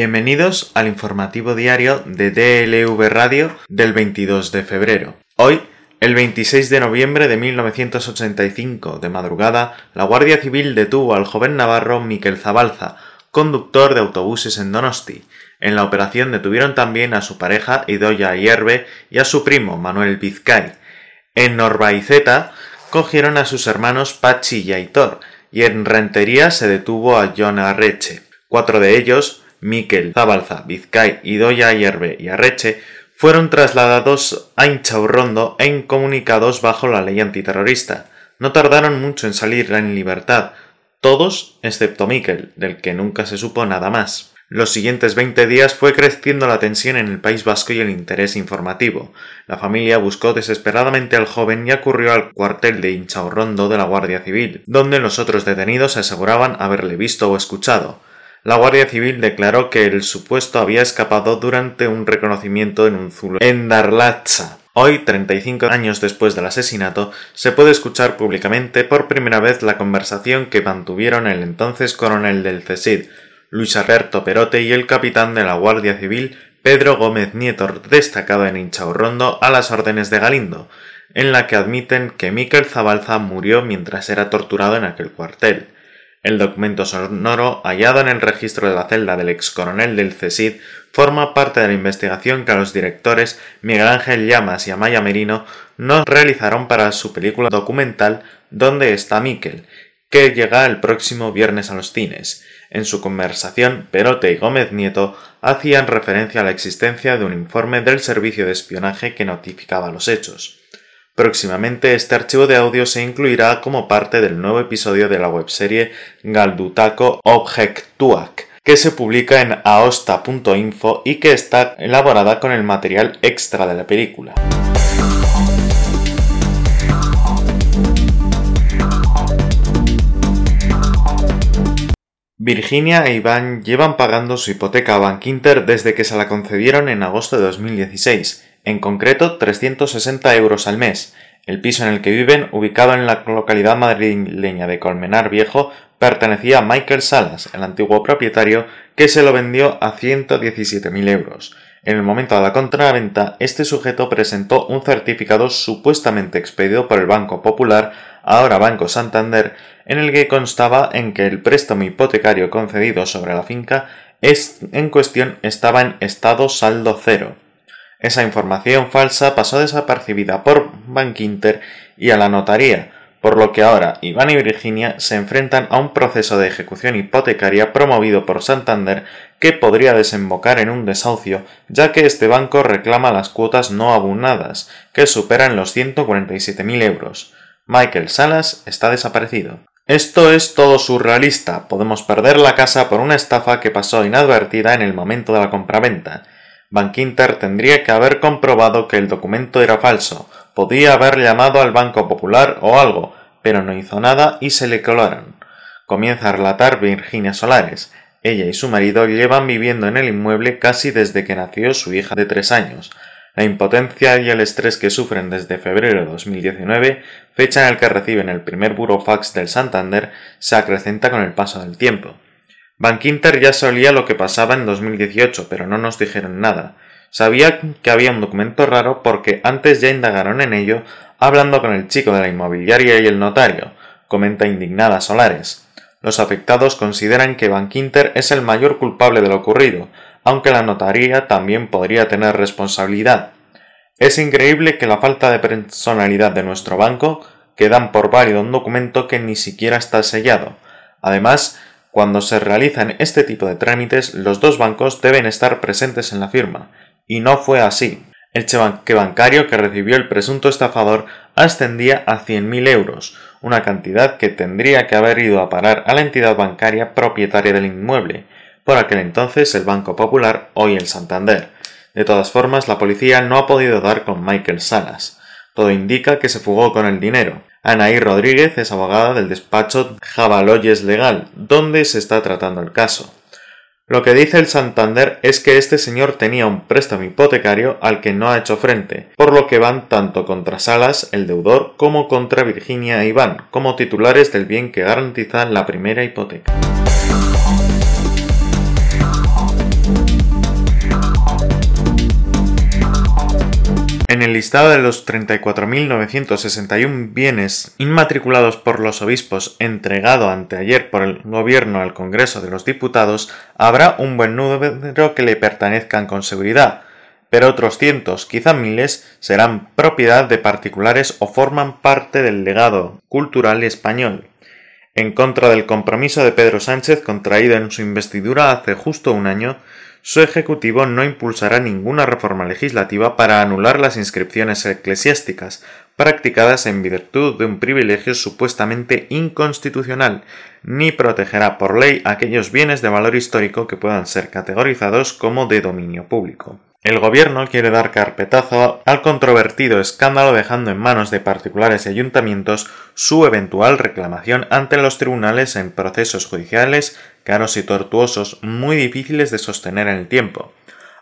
Bienvenidos al informativo diario de DLV Radio del 22 de febrero. Hoy, el 26 de noviembre de 1985, de madrugada, la Guardia Civil detuvo al joven navarro Miquel Zabalza, conductor de autobuses en Donosti. En la operación detuvieron también a su pareja Idoya Hierve y a su primo Manuel Vizcay. En Norbaiceta cogieron a sus hermanos Pachi y Aitor, y en Rentería se detuvo a John Arreche. Cuatro de ellos, Miquel, Zabalza, Vizcay, Idoya Hierve y Arreche, fueron trasladados a Inchaurrondo e incomunicados bajo la ley antiterrorista. No tardaron mucho en salir en libertad, todos excepto Miquel, del que nunca se supo nada más. Los siguientes veinte días fue creciendo la tensión en el País Vasco y el interés informativo. La familia buscó desesperadamente al joven y ocurrió al cuartel de Inchaurrondo de la Guardia Civil, donde los otros detenidos aseguraban haberle visto o escuchado. La Guardia Civil declaró que el supuesto había escapado durante un reconocimiento en un zulo en Darlatza. Hoy, 35 años después del asesinato, se puede escuchar públicamente por primera vez la conversación que mantuvieron el entonces coronel del CESID, Luis Alberto Perote y el capitán de la Guardia Civil Pedro Gómez Nieto, destacado en Inchaurrondo a las órdenes de Galindo, en la que admiten que Miquel Zabalza murió mientras era torturado en aquel cuartel. El documento sonoro hallado en el registro de la celda del ex coronel del CESID forma parte de la investigación que los directores Miguel Ángel Llamas y Amaya Merino no realizaron para su película documental Dónde está Miquel, que llega el próximo viernes a los cines. En su conversación, Perote y Gómez Nieto hacían referencia a la existencia de un informe del servicio de espionaje que notificaba los hechos. Próximamente este archivo de audio se incluirá como parte del nuevo episodio de la webserie Galdutaco Objectuac, que se publica en aosta.info y que está elaborada con el material extra de la película. Virginia e Iván llevan pagando su hipoteca a Bankinter desde que se la concedieron en agosto de 2016, en concreto 360 euros al mes. El piso en el que viven, ubicado en la localidad madrileña de Colmenar Viejo, pertenecía a Michael Salas, el antiguo propietario, que se lo vendió a 117.000 euros. En el momento de la contraventa, este sujeto presentó un certificado supuestamente expedido por el Banco Popular ahora Banco Santander, en el que constaba en que el préstamo hipotecario concedido sobre la finca en cuestión estaba en estado saldo cero. Esa información falsa pasó desapercibida por Bankinter y a la notaría, por lo que ahora Iván y Virginia se enfrentan a un proceso de ejecución hipotecaria promovido por Santander que podría desembocar en un desahucio, ya que este banco reclama las cuotas no abonadas, que superan los 147.000 euros. Michael Salas está desaparecido. Esto es todo surrealista. Podemos perder la casa por una estafa que pasó inadvertida en el momento de la compraventa. Bankinter tendría que haber comprobado que el documento era falso. Podía haber llamado al Banco Popular o algo, pero no hizo nada y se le colaron. Comienza a relatar Virginia Solares. Ella y su marido llevan viviendo en el inmueble casi desde que nació su hija de tres años. La impotencia y el estrés que sufren desde febrero de 2019, fecha en la que reciben el primer burofax del Santander, se acrecenta con el paso del tiempo. Bankinter ya sabía lo que pasaba en 2018, pero no nos dijeron nada. Sabía que había un documento raro porque antes ya indagaron en ello hablando con el chico de la inmobiliaria y el notario, comenta indignada Solares. Los afectados consideran que Bankinter es el mayor culpable de lo ocurrido, aunque la notaría también podría tener responsabilidad. Es increíble que la falta de personalidad de nuestro banco que dan por válido un documento que ni siquiera está sellado. Además, cuando se realizan este tipo de trámites, los dos bancos deben estar presentes en la firma, y no fue así. El cheque bancario que recibió el presunto estafador ascendía a 100.000 euros, una cantidad que tendría que haber ido a parar a la entidad bancaria propietaria del inmueble, por aquel entonces el Banco Popular, hoy el Santander. De todas formas, la policía no ha podido dar con Michael Salas. Todo indica que se fugó con el dinero. Anaí Rodríguez es abogada del despacho Jabaloyes Legal, donde se está tratando el caso. Lo que dice el Santander es que este señor tenía un préstamo hipotecario al que no ha hecho frente, por lo que van tanto contra Salas, el deudor, como contra Virginia e Iván, como titulares del bien que garantizan la primera hipoteca. El listado de los 34.961 bienes inmatriculados por los obispos entregado anteayer por el Gobierno al Congreso de los Diputados, habrá un buen número que le pertenezcan con seguridad, pero otros cientos, quizá miles, serán propiedad de particulares o forman parte del legado cultural español. En contra del compromiso de Pedro Sánchez contraído en su investidura hace justo un año, su Ejecutivo no impulsará ninguna reforma legislativa para anular las inscripciones eclesiásticas practicadas en virtud de un privilegio supuestamente inconstitucional, ni protegerá por ley aquellos bienes de valor histórico que puedan ser categorizados como de dominio público. El gobierno quiere dar carpetazo al controvertido escándalo dejando en manos de particulares y ayuntamientos su eventual reclamación ante los tribunales en procesos judiciales caros y tortuosos muy difíciles de sostener en el tiempo.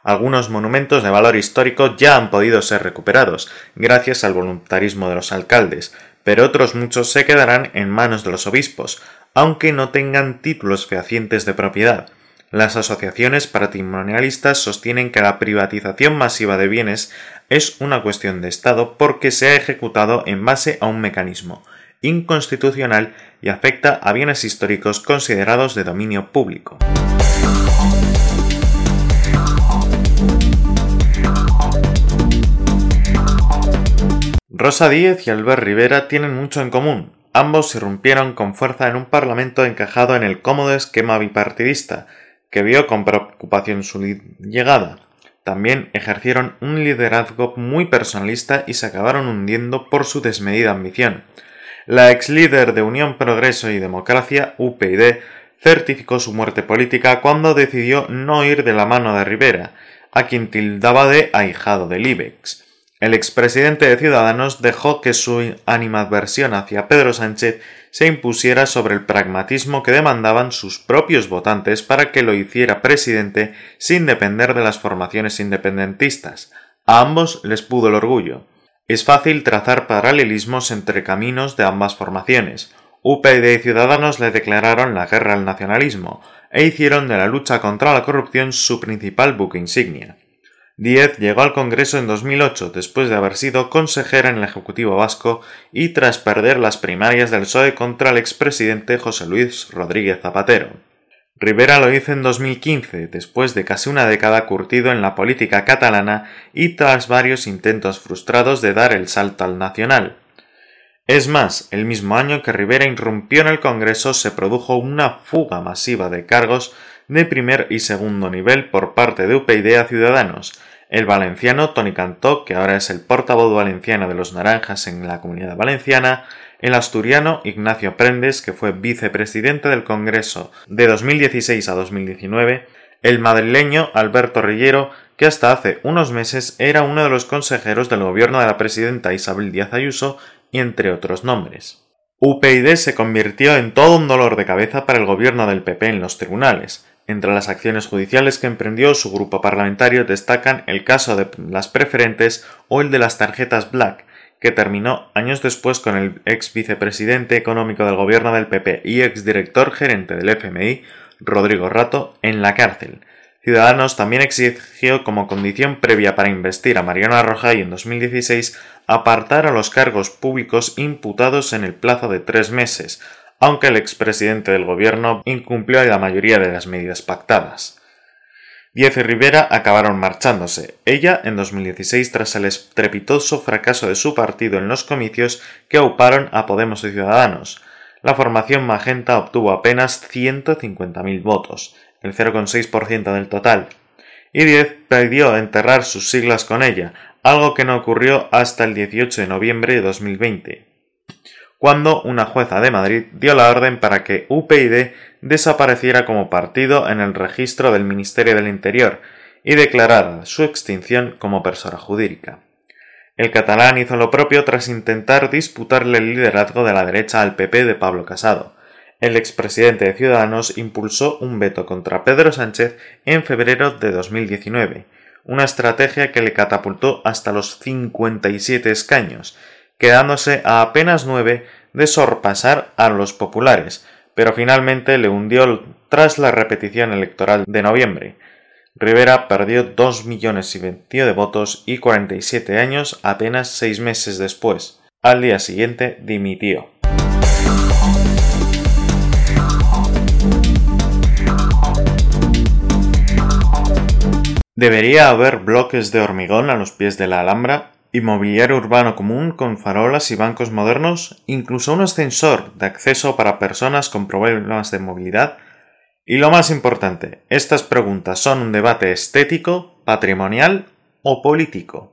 Algunos monumentos de valor histórico ya han podido ser recuperados gracias al voluntarismo de los alcaldes, pero otros muchos se quedarán en manos de los obispos, aunque no tengan títulos fehacientes de propiedad las asociaciones patrimonialistas sostienen que la privatización masiva de bienes es una cuestión de Estado porque se ha ejecutado en base a un mecanismo inconstitucional y afecta a bienes históricos considerados de dominio público. Rosa Díez y Albert Rivera tienen mucho en común. Ambos irrumpieron con fuerza en un parlamento encajado en el cómodo esquema bipartidista, que vio con preocupación su llegada. También ejercieron un liderazgo muy personalista y se acabaron hundiendo por su desmedida ambición. La ex líder de Unión Progreso y Democracia, UPyD, certificó su muerte política cuando decidió no ir de la mano de Rivera, a quien tildaba de ahijado del IBEX. El expresidente de Ciudadanos dejó que su animadversión hacia Pedro Sánchez se impusiera sobre el pragmatismo que demandaban sus propios votantes para que lo hiciera presidente sin depender de las formaciones independentistas. A ambos les pudo el orgullo. Es fácil trazar paralelismos entre caminos de ambas formaciones. UPyD y Ciudadanos le declararon la guerra al nacionalismo e hicieron de la lucha contra la corrupción su principal buque insignia. Díez llegó al Congreso en 2008 después de haber sido consejera en el Ejecutivo Vasco y tras perder las primarias del PSOE contra el expresidente José Luis Rodríguez Zapatero. Rivera lo hizo en 2015, después de casi una década curtido en la política catalana y tras varios intentos frustrados de dar el salto al nacional. Es más, el mismo año que Rivera irrumpió en el Congreso se produjo una fuga masiva de cargos de primer y segundo nivel por parte de UPyD a Ciudadanos, el valenciano Tony Cantó, que ahora es el portavoz valenciano de los Naranjas en la Comunidad Valenciana, el asturiano Ignacio Prendes, que fue vicepresidente del Congreso de 2016 a 2019, el madrileño Alberto Rillero, que hasta hace unos meses era uno de los consejeros del gobierno de la presidenta Isabel Díaz Ayuso, y entre otros nombres. UPyD se convirtió en todo un dolor de cabeza para el gobierno del PP en los tribunales, entre las acciones judiciales que emprendió su grupo parlamentario destacan el caso de las preferentes o el de las tarjetas Black, que terminó años después con el ex vicepresidente económico del gobierno del PP y ex director gerente del FMI, Rodrigo Rato, en la cárcel. Ciudadanos también exigió como condición previa para investir a Mariana Rajoy en 2016 apartar a los cargos públicos imputados en el plazo de tres meses, aunque el expresidente del gobierno incumplió la mayoría de las medidas pactadas. Diez y Rivera acabaron marchándose, ella en 2016 tras el estrepitoso fracaso de su partido en los comicios que auparon a Podemos y Ciudadanos. La formación magenta obtuvo apenas 150.000 votos, el 0,6% del total, y Diez pidió enterrar sus siglas con ella, algo que no ocurrió hasta el 18 de noviembre de 2020 cuando una jueza de Madrid dio la orden para que UPyD desapareciera como partido en el registro del Ministerio del Interior y declarara su extinción como persona jurídica. El catalán hizo lo propio tras intentar disputarle el liderazgo de la derecha al PP de Pablo Casado. El expresidente de Ciudadanos impulsó un veto contra Pedro Sánchez en febrero de 2019, una estrategia que le catapultó hasta los 57 escaños, quedándose a apenas nueve de sorpasar a los populares, pero finalmente le hundió tras la repetición electoral de noviembre. Rivera perdió 2 millones y medio de votos y 47 años apenas seis meses después. Al día siguiente dimitió. Debería haber bloques de hormigón a los pies de la Alhambra, mobiliario urbano común con farolas y bancos modernos, incluso un ascensor de acceso para personas con problemas de movilidad. Y lo más importante, estas preguntas son un debate estético, patrimonial o político.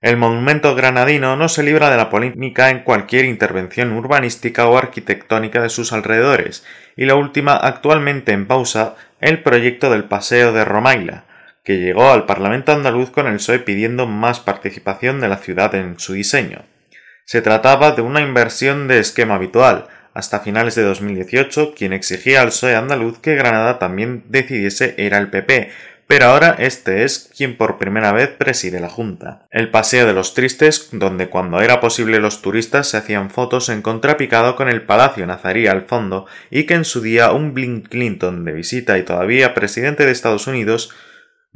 El monumento granadino no se libra de la polémica en cualquier intervención urbanística o arquitectónica de sus alrededores, y la última actualmente en pausa, el proyecto del Paseo de Romaila, que llegó al Parlamento andaluz con el PSOE pidiendo más participación de la ciudad en su diseño. Se trataba de una inversión de esquema habitual. Hasta finales de 2018, quien exigía al PSOE andaluz que Granada también decidiese era el PP, pero ahora este es quien por primera vez preside la Junta. El Paseo de los Tristes, donde cuando era posible los turistas se hacían fotos en contrapicado con el Palacio Nazarí al fondo y que en su día un Bill Clinton de visita y todavía presidente de Estados Unidos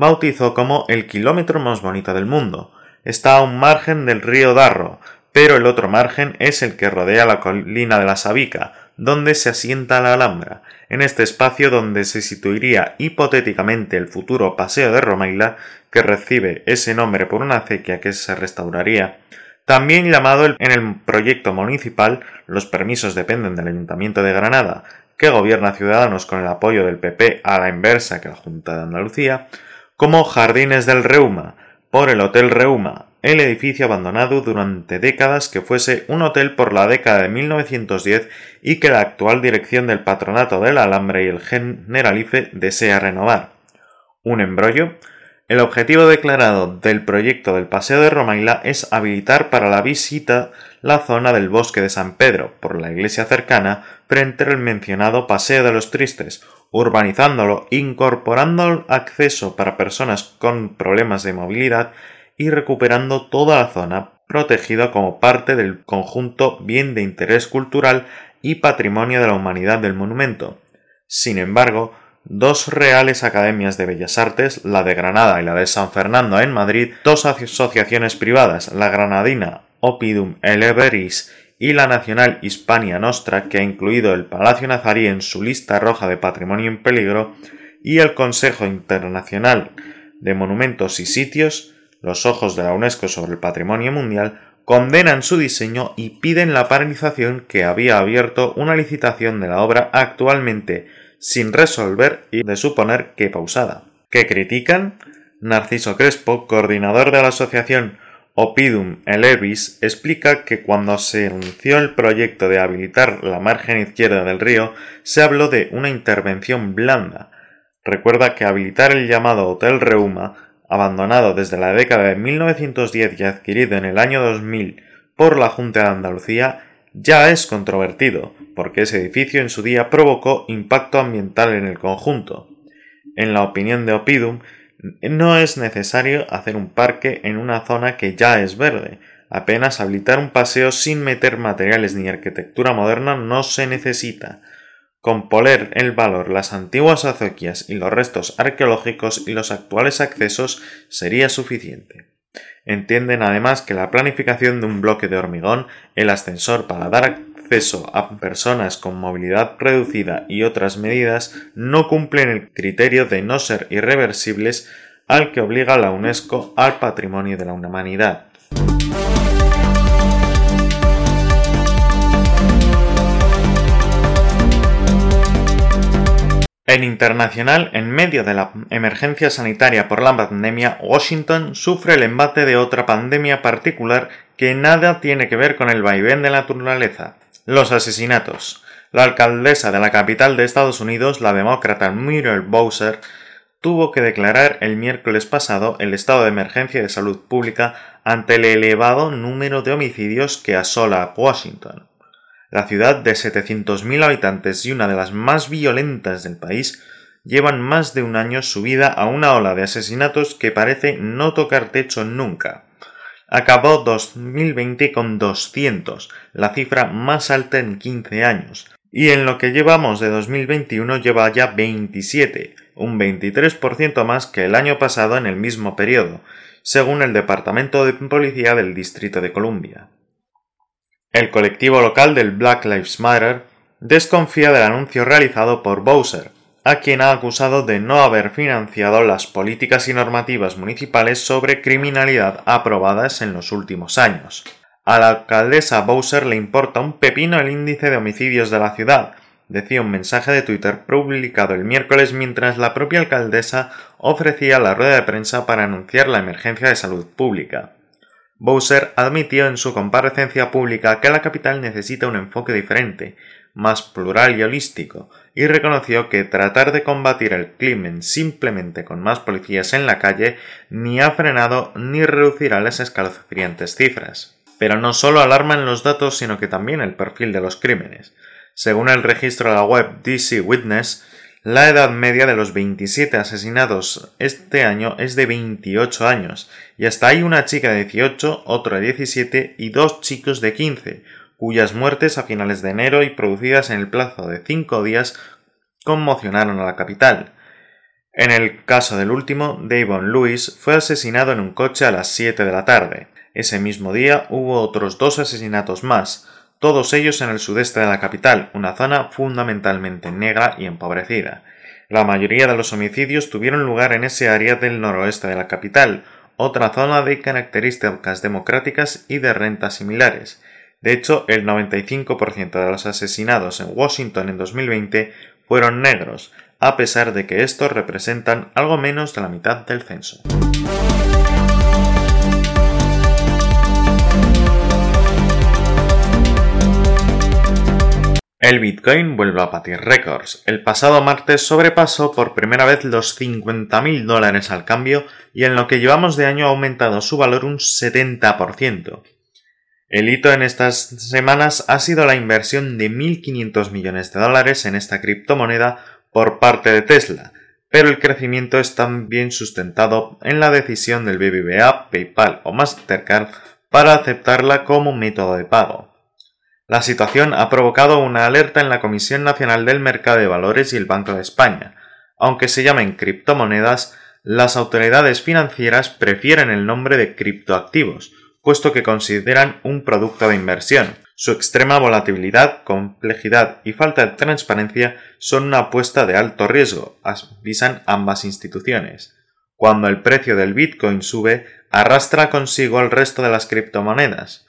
bautizó como el kilómetro más bonito del mundo. Está a un margen del río Darro, pero el otro margen es el que rodea la colina de la Sabica, donde se asienta la Alhambra, en este espacio donde se situaría hipotéticamente el futuro Paseo de Romaila, que recibe ese nombre por una acequia que se restauraría, también llamado en el proyecto municipal, los permisos dependen del Ayuntamiento de Granada, que gobierna Ciudadanos con el apoyo del PP a la inversa que la Junta de Andalucía, como Jardines del Reuma, por el Hotel Reuma, el edificio abandonado durante décadas que fuese un hotel por la década de 1910 y que la actual dirección del Patronato del Alambre y el Generalife desea renovar. Un embrollo el objetivo declarado del proyecto del Paseo de Romaila es habilitar para la visita la zona del Bosque de San Pedro, por la iglesia cercana, frente al mencionado Paseo de los Tristes, urbanizándolo, incorporando acceso para personas con problemas de movilidad y recuperando toda la zona protegida como parte del conjunto bien de interés cultural y patrimonio de la humanidad del monumento. Sin embargo, dos reales academias de bellas artes, la de Granada y la de San Fernando en Madrid, dos asociaciones privadas, la granadina Opidum Eleveris y la nacional Hispania Nostra, que ha incluido el Palacio Nazarí en su lista roja de patrimonio en peligro, y el Consejo Internacional de Monumentos y Sitios, los ojos de la UNESCO sobre el patrimonio mundial, condenan su diseño y piden la paralización que había abierto una licitación de la obra actualmente sin resolver y de suponer que pausada. ¿Qué critican? Narciso Crespo, coordinador de la asociación Opidum Elevis, explica que cuando se anunció el proyecto de habilitar la margen izquierda del río, se habló de una intervención blanda. Recuerda que habilitar el llamado Hotel Reuma, abandonado desde la década de 1910 y adquirido en el año 2000 por la Junta de Andalucía, ya es controvertido, porque ese edificio en su día provocó impacto ambiental en el conjunto. En la opinión de Opidum, no es necesario hacer un parque en una zona que ya es verde, apenas habilitar un paseo sin meter materiales ni arquitectura moderna no se necesita. Con poner el valor las antiguas acequias y los restos arqueológicos y los actuales accesos sería suficiente. Entienden además que la planificación de un bloque de hormigón, el ascensor para dar acceso a personas con movilidad reducida y otras medidas no cumplen el criterio de no ser irreversibles al que obliga la UNESCO al patrimonio de la humanidad. En internacional, en medio de la emergencia sanitaria por la pandemia, Washington sufre el embate de otra pandemia particular que nada tiene que ver con el vaivén de la naturaleza, los asesinatos. La alcaldesa de la capital de Estados Unidos, la demócrata Muriel Bowser, tuvo que declarar el miércoles pasado el estado de emergencia de salud pública ante el elevado número de homicidios que asola Washington. La ciudad de 700.000 habitantes y una de las más violentas del país llevan más de un año subida a una ola de asesinatos que parece no tocar techo nunca. Acabó 2020 con 200, la cifra más alta en 15 años, y en lo que llevamos de 2021 lleva ya 27, un 23% más que el año pasado en el mismo periodo, según el Departamento de Policía del Distrito de Columbia. El colectivo local del Black Lives Matter desconfía del anuncio realizado por Bowser, a quien ha acusado de no haber financiado las políticas y normativas municipales sobre criminalidad aprobadas en los últimos años. A la alcaldesa Bowser le importa un pepino el índice de homicidios de la ciudad, decía un mensaje de Twitter publicado el miércoles mientras la propia alcaldesa ofrecía la rueda de prensa para anunciar la emergencia de salud pública. Bowser admitió en su comparecencia pública que la capital necesita un enfoque diferente, más plural y holístico, y reconoció que tratar de combatir el crimen simplemente con más policías en la calle ni ha frenado ni reducirá las escalofriantes cifras. Pero no solo alarman los datos, sino que también el perfil de los crímenes. Según el registro de la web DC Witness, la edad media de los 27 asesinados este año es de 28 años, y hasta hay una chica de 18, otro de 17 y dos chicos de 15, cuyas muertes a finales de enero y producidas en el plazo de cinco días conmocionaron a la capital. En el caso del último, Davon Lewis fue asesinado en un coche a las 7 de la tarde. Ese mismo día hubo otros dos asesinatos más, todos ellos en el sudeste de la capital, una zona fundamentalmente negra y empobrecida. La mayoría de los homicidios tuvieron lugar en ese área del noroeste de la capital, otra zona de características democráticas y de rentas similares. De hecho, el 95% de los asesinados en Washington en 2020 fueron negros, a pesar de que estos representan algo menos de la mitad del censo. El Bitcoin vuelve a batir récords. El pasado martes sobrepasó por primera vez los 50.000 dólares al cambio y en lo que llevamos de año ha aumentado su valor un 70%. El hito en estas semanas ha sido la inversión de 1.500 millones de dólares en esta criptomoneda por parte de Tesla, pero el crecimiento es también sustentado en la decisión del BBVA, PayPal o Mastercard para aceptarla como método de pago. La situación ha provocado una alerta en la Comisión Nacional del Mercado de Valores y el Banco de España. Aunque se llamen criptomonedas, las autoridades financieras prefieren el nombre de criptoactivos, puesto que consideran un producto de inversión. Su extrema volatilidad, complejidad y falta de transparencia son una apuesta de alto riesgo, avisan ambas instituciones. Cuando el precio del Bitcoin sube, arrastra consigo al resto de las criptomonedas.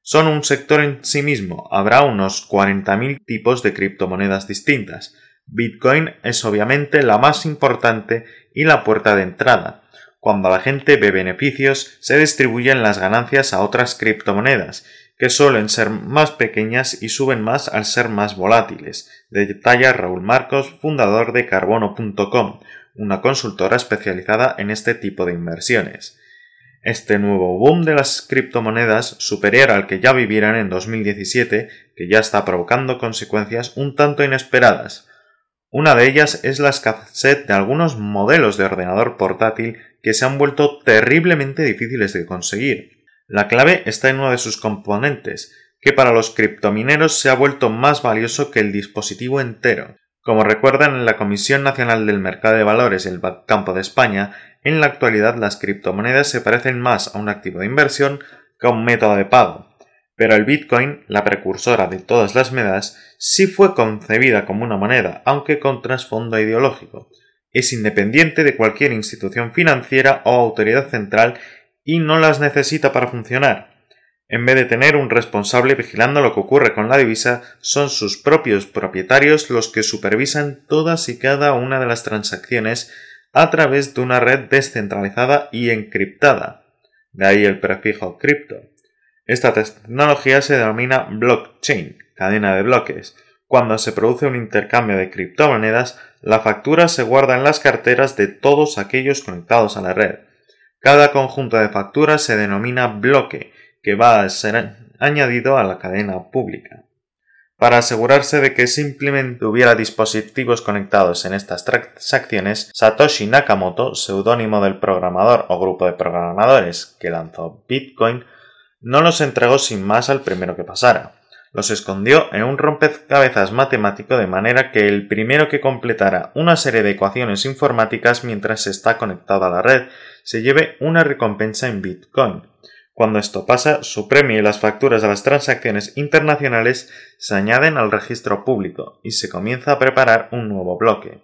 Son un sector en sí mismo, habrá unos 40.000 tipos de criptomonedas distintas. Bitcoin es obviamente la más importante y la puerta de entrada, cuando la gente ve beneficios, se distribuyen las ganancias a otras criptomonedas, que suelen ser más pequeñas y suben más al ser más volátiles, detalla Raúl Marcos, fundador de Carbono.com, una consultora especializada en este tipo de inversiones. Este nuevo boom de las criptomonedas, superior al que ya vivieran en 2017, que ya está provocando consecuencias un tanto inesperadas. Una de ellas es la escasez de algunos modelos de ordenador portátil que se han vuelto terriblemente difíciles de conseguir. La clave está en uno de sus componentes, que para los criptomineros se ha vuelto más valioso que el dispositivo entero. Como recuerdan en la Comisión Nacional del Mercado de Valores y el Campo de España, en la actualidad las criptomonedas se parecen más a un activo de inversión que a un método de pago. Pero el Bitcoin, la precursora de todas las monedas, sí fue concebida como una moneda, aunque con trasfondo ideológico es independiente de cualquier institución financiera o autoridad central y no las necesita para funcionar. En vez de tener un responsable vigilando lo que ocurre con la divisa, son sus propios propietarios los que supervisan todas y cada una de las transacciones a través de una red descentralizada y encriptada. De ahí el prefijo cripto. Esta tecnología se denomina blockchain, cadena de bloques, cuando se produce un intercambio de criptomonedas, la factura se guarda en las carteras de todos aquellos conectados a la red. Cada conjunto de facturas se denomina bloque, que va a ser añadido a la cadena pública. Para asegurarse de que simplemente hubiera dispositivos conectados en estas transacciones, Satoshi Nakamoto, seudónimo del programador o grupo de programadores que lanzó Bitcoin, no los entregó sin más al primero que pasara. Los escondió en un rompecabezas matemático de manera que el primero que completara una serie de ecuaciones informáticas mientras está conectado a la red se lleve una recompensa en Bitcoin. Cuando esto pasa, su premio y las facturas de las transacciones internacionales se añaden al registro público y se comienza a preparar un nuevo bloque.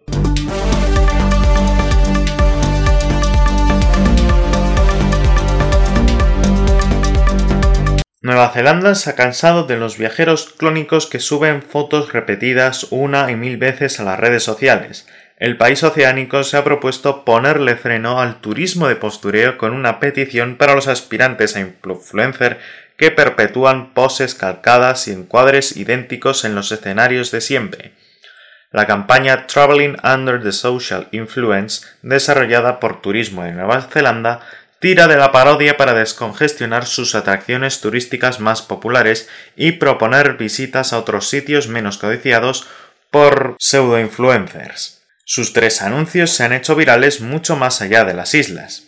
Nueva Zelanda se ha cansado de los viajeros clónicos que suben fotos repetidas una y mil veces a las redes sociales. El país oceánico se ha propuesto ponerle freno al turismo de postureo con una petición para los aspirantes a influencer que perpetúan poses calcadas y encuadres idénticos en los escenarios de siempre. La campaña Traveling Under the Social Influence, desarrollada por Turismo de Nueva Zelanda, tira de la parodia para descongestionar sus atracciones turísticas más populares y proponer visitas a otros sitios menos codiciados por pseudo-influencers. Sus tres anuncios se han hecho virales mucho más allá de las islas.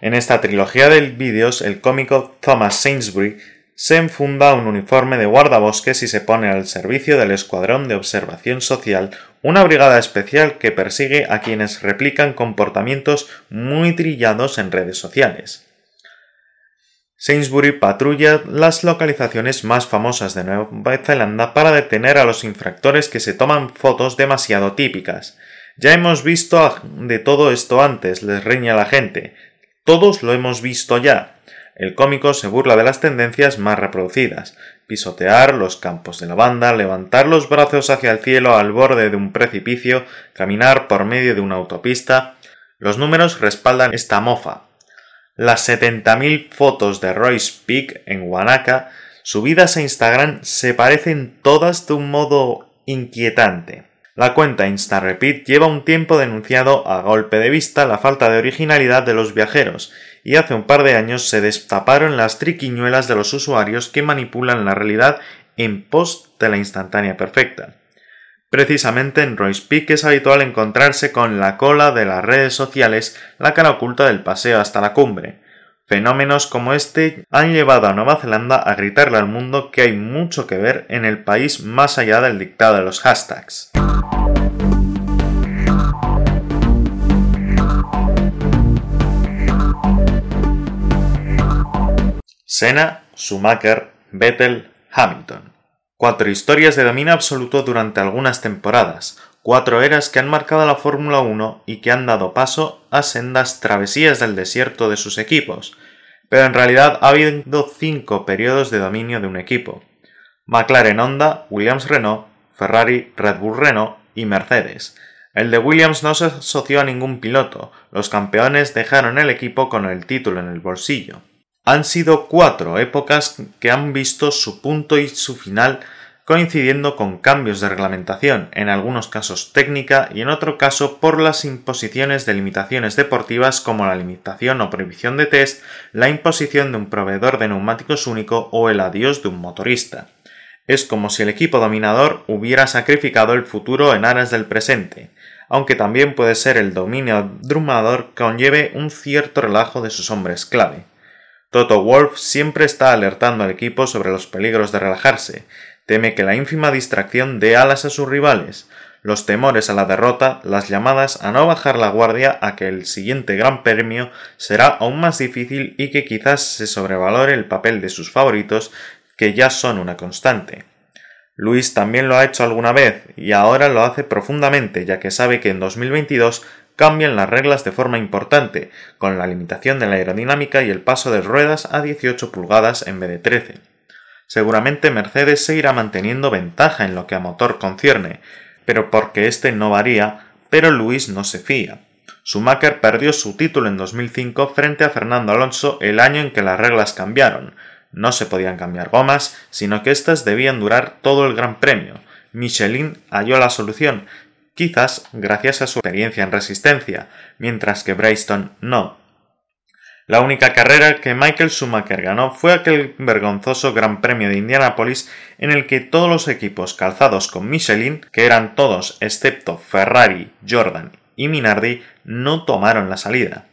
En esta trilogía de vídeos, el cómico Thomas Sainsbury se enfunda un uniforme de guardabosques y se pone al servicio del Escuadrón de Observación Social, una brigada especial que persigue a quienes replican comportamientos muy trillados en redes sociales. Sainsbury patrulla las localizaciones más famosas de Nueva Zelanda para detener a los infractores que se toman fotos demasiado típicas. Ya hemos visto de todo esto antes, les riña la gente. Todos lo hemos visto ya. El cómico se burla de las tendencias más reproducidas, pisotear los campos de lavanda, levantar los brazos hacia el cielo al borde de un precipicio, caminar por medio de una autopista. Los números respaldan esta mofa. Las 70.000 fotos de Royce Peak en Wanaka subidas a Instagram se parecen todas de un modo inquietante. La cuenta InstaRepeat lleva un tiempo denunciado a golpe de vista la falta de originalidad de los viajeros y hace un par de años se destaparon las triquiñuelas de los usuarios que manipulan la realidad en post de la instantánea perfecta. Precisamente en Royce Peak es habitual encontrarse con la cola de las redes sociales, la cara oculta del paseo hasta la cumbre. Fenómenos como este han llevado a Nueva Zelanda a gritarle al mundo que hay mucho que ver en el país más allá del dictado de los hashtags. Senna, Schumacher, Vettel, Hamilton. Cuatro historias de dominio absoluto durante algunas temporadas, cuatro eras que han marcado la Fórmula 1 y que han dado paso a sendas travesías del desierto de sus equipos, pero en realidad ha habido cinco periodos de dominio de un equipo. McLaren Honda, Williams Renault, Ferrari, Red Bull Renault y Mercedes. El de Williams no se asoció a ningún piloto, los campeones dejaron el equipo con el título en el bolsillo. Han sido cuatro épocas que han visto su punto y su final coincidiendo con cambios de reglamentación, en algunos casos técnica y en otro caso por las imposiciones de limitaciones deportivas como la limitación o prohibición de test, la imposición de un proveedor de neumáticos único o el adiós de un motorista. Es como si el equipo dominador hubiera sacrificado el futuro en aras del presente, aunque también puede ser el dominio drumador que conlleve un cierto relajo de sus hombres clave. Toto Wolf siempre está alertando al equipo sobre los peligros de relajarse, teme que la ínfima distracción dé alas a sus rivales, los temores a la derrota, las llamadas a no bajar la guardia a que el siguiente gran premio será aún más difícil y que quizás se sobrevalore el papel de sus favoritos que ya son una constante. Luis también lo ha hecho alguna vez y ahora lo hace profundamente ya que sabe que en 2022 cambian las reglas de forma importante, con la limitación de la aerodinámica y el paso de ruedas a 18 pulgadas en vez de 13. Seguramente Mercedes seguirá manteniendo ventaja en lo que a motor concierne, pero porque este no varía, pero Luis no se fía. Schumacher perdió su título en 2005 frente a Fernando Alonso el año en que las reglas cambiaron. No se podían cambiar gomas, sino que éstas debían durar todo el Gran Premio. Michelin halló la solución, quizás gracias a su experiencia en resistencia, mientras que Bryston no. La única carrera que Michael Schumacher ganó fue aquel vergonzoso Gran Premio de Indianápolis en el que todos los equipos calzados con Michelin, que eran todos excepto Ferrari, Jordan y Minardi, no tomaron la salida.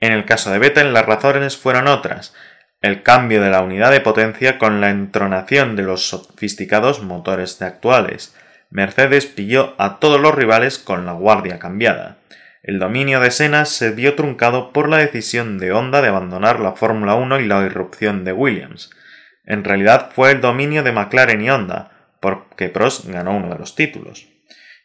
En el caso de Vettel las razones fueron otras. el cambio de la unidad de potencia con la entronación de los sofisticados motores de actuales. Mercedes pilló a todos los rivales con la guardia cambiada. El dominio de Senna se vio truncado por la decisión de Honda de abandonar la Fórmula 1 y la irrupción de Williams. En realidad fue el dominio de McLaren y Honda, porque Prost ganó uno de los títulos.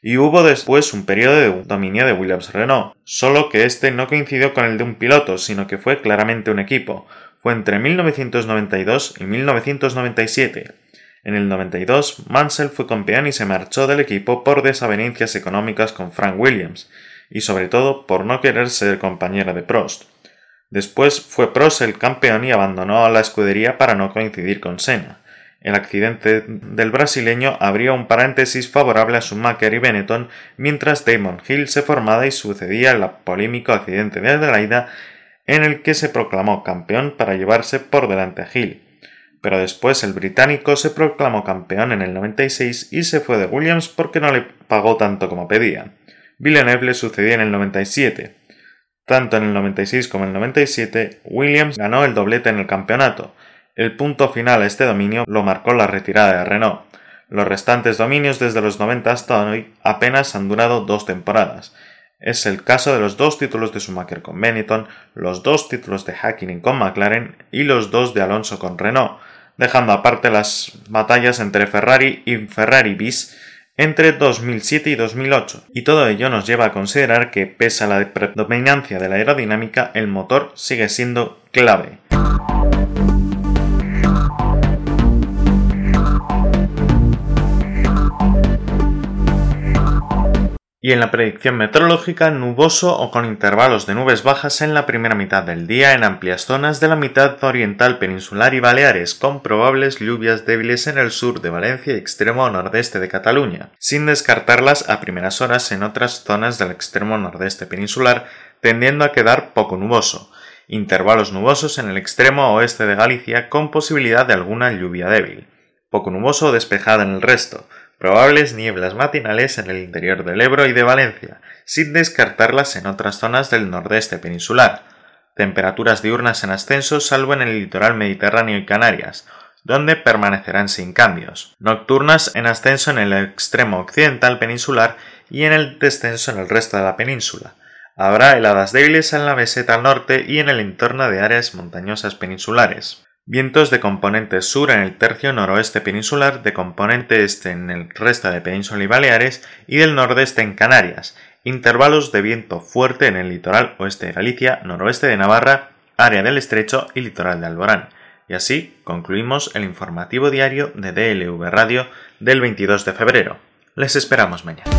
Y hubo después un periodo de dominio de Williams-Renault, solo que este no coincidió con el de un piloto, sino que fue claramente un equipo. Fue entre 1992 y 1997. En el 92, Mansell fue campeón y se marchó del equipo por desavenencias económicas con Frank Williams, y sobre todo por no querer ser compañera de Prost. Después fue Prost el campeón y abandonó a la escudería para no coincidir con Senna. El accidente del brasileño abrió un paréntesis favorable a Schumacher y Benetton mientras Damon Hill se formaba y sucedía el polémico accidente de Adelaida en el que se proclamó campeón para llevarse por delante a Hill. Pero después el británico se proclamó campeón en el 96 y se fue de Williams porque no le pagó tanto como pedía. Villeneuve le sucedió en el 97. Tanto en el 96 como en el 97, Williams ganó el doblete en el campeonato. El punto final a este dominio lo marcó la retirada de Renault. Los restantes dominios desde los 90 hasta hoy apenas han durado dos temporadas. Es el caso de los dos títulos de Schumacher con Benetton, los dos títulos de Hakkinen con McLaren y los dos de Alonso con Renault, dejando aparte las batallas entre Ferrari y Ferrari bis entre 2007 y 2008, y todo ello nos lleva a considerar que, pese a la predominancia de la aerodinámica, el motor sigue siendo clave. Y en la predicción meteorológica nuboso o con intervalos de nubes bajas en la primera mitad del día en amplias zonas de la mitad oriental peninsular y Baleares, con probables lluvias débiles en el sur de Valencia y extremo nordeste de Cataluña, sin descartarlas a primeras horas en otras zonas del extremo nordeste peninsular, tendiendo a quedar poco nuboso, intervalos nubosos en el extremo oeste de Galicia con posibilidad de alguna lluvia débil, poco nuboso o despejada en el resto, Probables nieblas matinales en el interior del Ebro y de Valencia, sin descartarlas en otras zonas del nordeste peninsular. Temperaturas diurnas en ascenso salvo en el litoral mediterráneo y Canarias, donde permanecerán sin cambios. Nocturnas en ascenso en el extremo occidental peninsular y en el descenso en el resto de la península. Habrá heladas débiles en la meseta norte y en el entorno de áreas montañosas peninsulares. Vientos de componente sur en el tercio noroeste peninsular, de componente este en el resto de Península y Baleares y del nordeste en Canarias. Intervalos de viento fuerte en el litoral oeste de Galicia, noroeste de Navarra, área del estrecho y litoral de Alborán. Y así concluimos el informativo diario de DLV Radio del 22 de febrero. Les esperamos mañana.